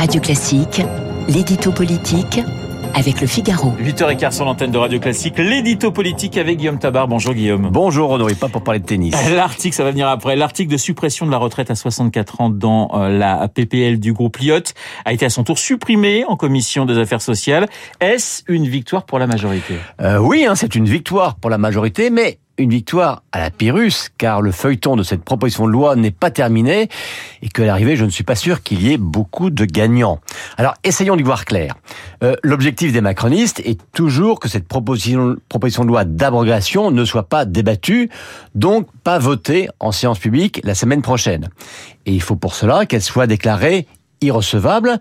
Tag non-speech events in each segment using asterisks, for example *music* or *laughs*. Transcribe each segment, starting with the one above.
Radio Classique, l'édito politique avec le Figaro. 8h15 sur l'antenne de Radio Classique, l'édito politique avec Guillaume Tabar. Bonjour Guillaume. Bonjour Honoré, pas pour parler de tennis. *laughs* L'article, ça va venir après. L'article de suppression de la retraite à 64 ans dans euh, la PPL du groupe Lyotte a été à son tour supprimé en commission des affaires sociales. Est-ce une victoire pour la majorité? Euh, Oui, hein, c'est une victoire pour la majorité, mais une victoire à la Pyrrhus, car le feuilleton de cette proposition de loi n'est pas terminé et que l'arrivée, je ne suis pas sûr qu'il y ait beaucoup de gagnants. Alors, essayons d'y voir clair. Euh, l'objectif des macronistes est toujours que cette proposition de loi d'abrogation ne soit pas débattue, donc pas votée en séance publique la semaine prochaine. Et il faut pour cela qu'elle soit déclarée irrecevable.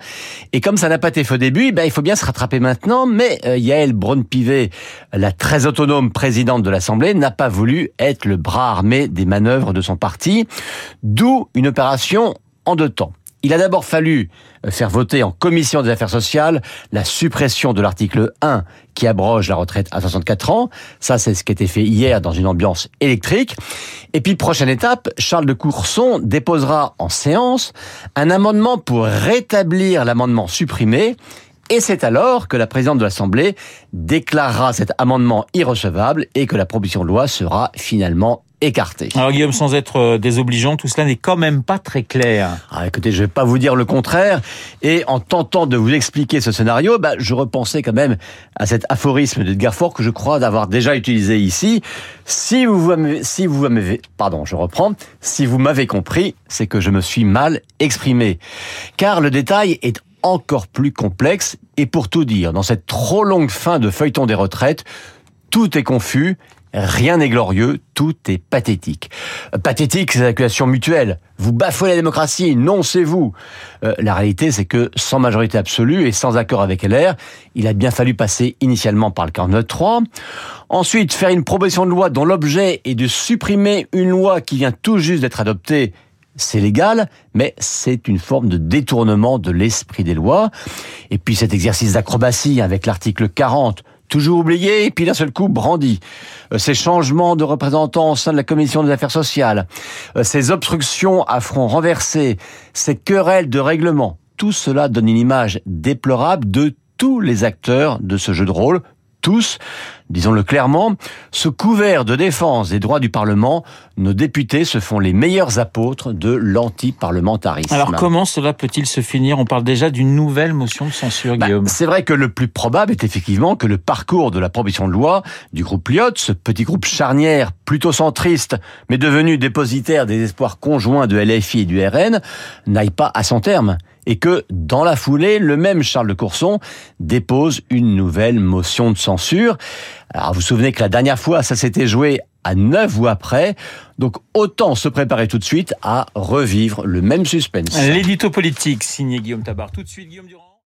Et comme ça n'a pas été fait au début, ben, il faut bien se rattraper maintenant. Mais euh, Yael Braun-Pivet, la très autonome présidente de l'Assemblée, n'a pas voulu être le bras armé des manœuvres de son parti. D'où une opération en deux temps. Il a d'abord fallu euh, faire voter en commission des affaires sociales la suppression de l'article 1 qui abroge la retraite à 64 ans. Ça, c'est ce qui a été fait hier dans une ambiance électrique. Et puis, prochaine étape, Charles de Courson déposera en séance un amendement pour rétablir l'amendement supprimé et c'est alors que la présidente de l'Assemblée déclarera cet amendement irrecevable et que la proposition de loi sera finalement écartée. Alors Guillaume, sans être euh, désobligeant, tout cela n'est quand même pas très clair. Ah, écoutez, je vais pas vous dire le contraire. Et en tentant de vous expliquer ce scénario, bah, je repensais quand même à cet aphorisme d'Edgar Faure que je crois d'avoir déjà utilisé ici. Si vous si vous m'avez, pardon, je reprends. Si vous m'avez compris, c'est que je me suis mal exprimé. Car le détail est encore plus complexe. Et pour tout dire, dans cette trop longue fin de feuilleton des retraites, tout est confus, rien n'est glorieux, tout est pathétique. Euh, pathétique, c'est l'accusation mutuelle. Vous bafouez la démocratie, non, c'est vous. Euh, la réalité, c'est que sans majorité absolue et sans accord avec LR, il a bien fallu passer initialement par le 49-3. Ensuite, faire une proposition de loi dont l'objet est de supprimer une loi qui vient tout juste d'être adoptée c'est légal, mais c'est une forme de détournement de l'esprit des lois. Et puis cet exercice d'acrobatie avec l'article 40, toujours oublié, et puis d'un seul coup brandi. Euh, ces changements de représentants au sein de la commission des affaires sociales, euh, ces obstructions à front renversé, ces querelles de règlement, tout cela donne une image déplorable de tous les acteurs de ce jeu de rôle, tous, disons-le clairement, sous couvert de défense des droits du Parlement, nos députés se font les meilleurs apôtres de l'anti-parlementarisme. Alors comment cela peut-il se finir? On parle déjà d'une nouvelle motion de censure, bah, Guillaume. C'est vrai que le plus probable est effectivement que le parcours de la proposition de loi du groupe Lyot, ce petit groupe charnière, plutôt centriste, mais devenu dépositaire des espoirs conjoints de LFI et du RN, n'aille pas à son terme et que, dans la foulée, le même Charles de Courson dépose une nouvelle motion de censure. Alors, vous vous souvenez que la dernière fois, ça s'était joué à neuf ou après. Donc, autant se préparer tout de suite à revivre le même suspense. L'édito politique, signé Guillaume Tabar. Tout de suite, Guillaume Durand.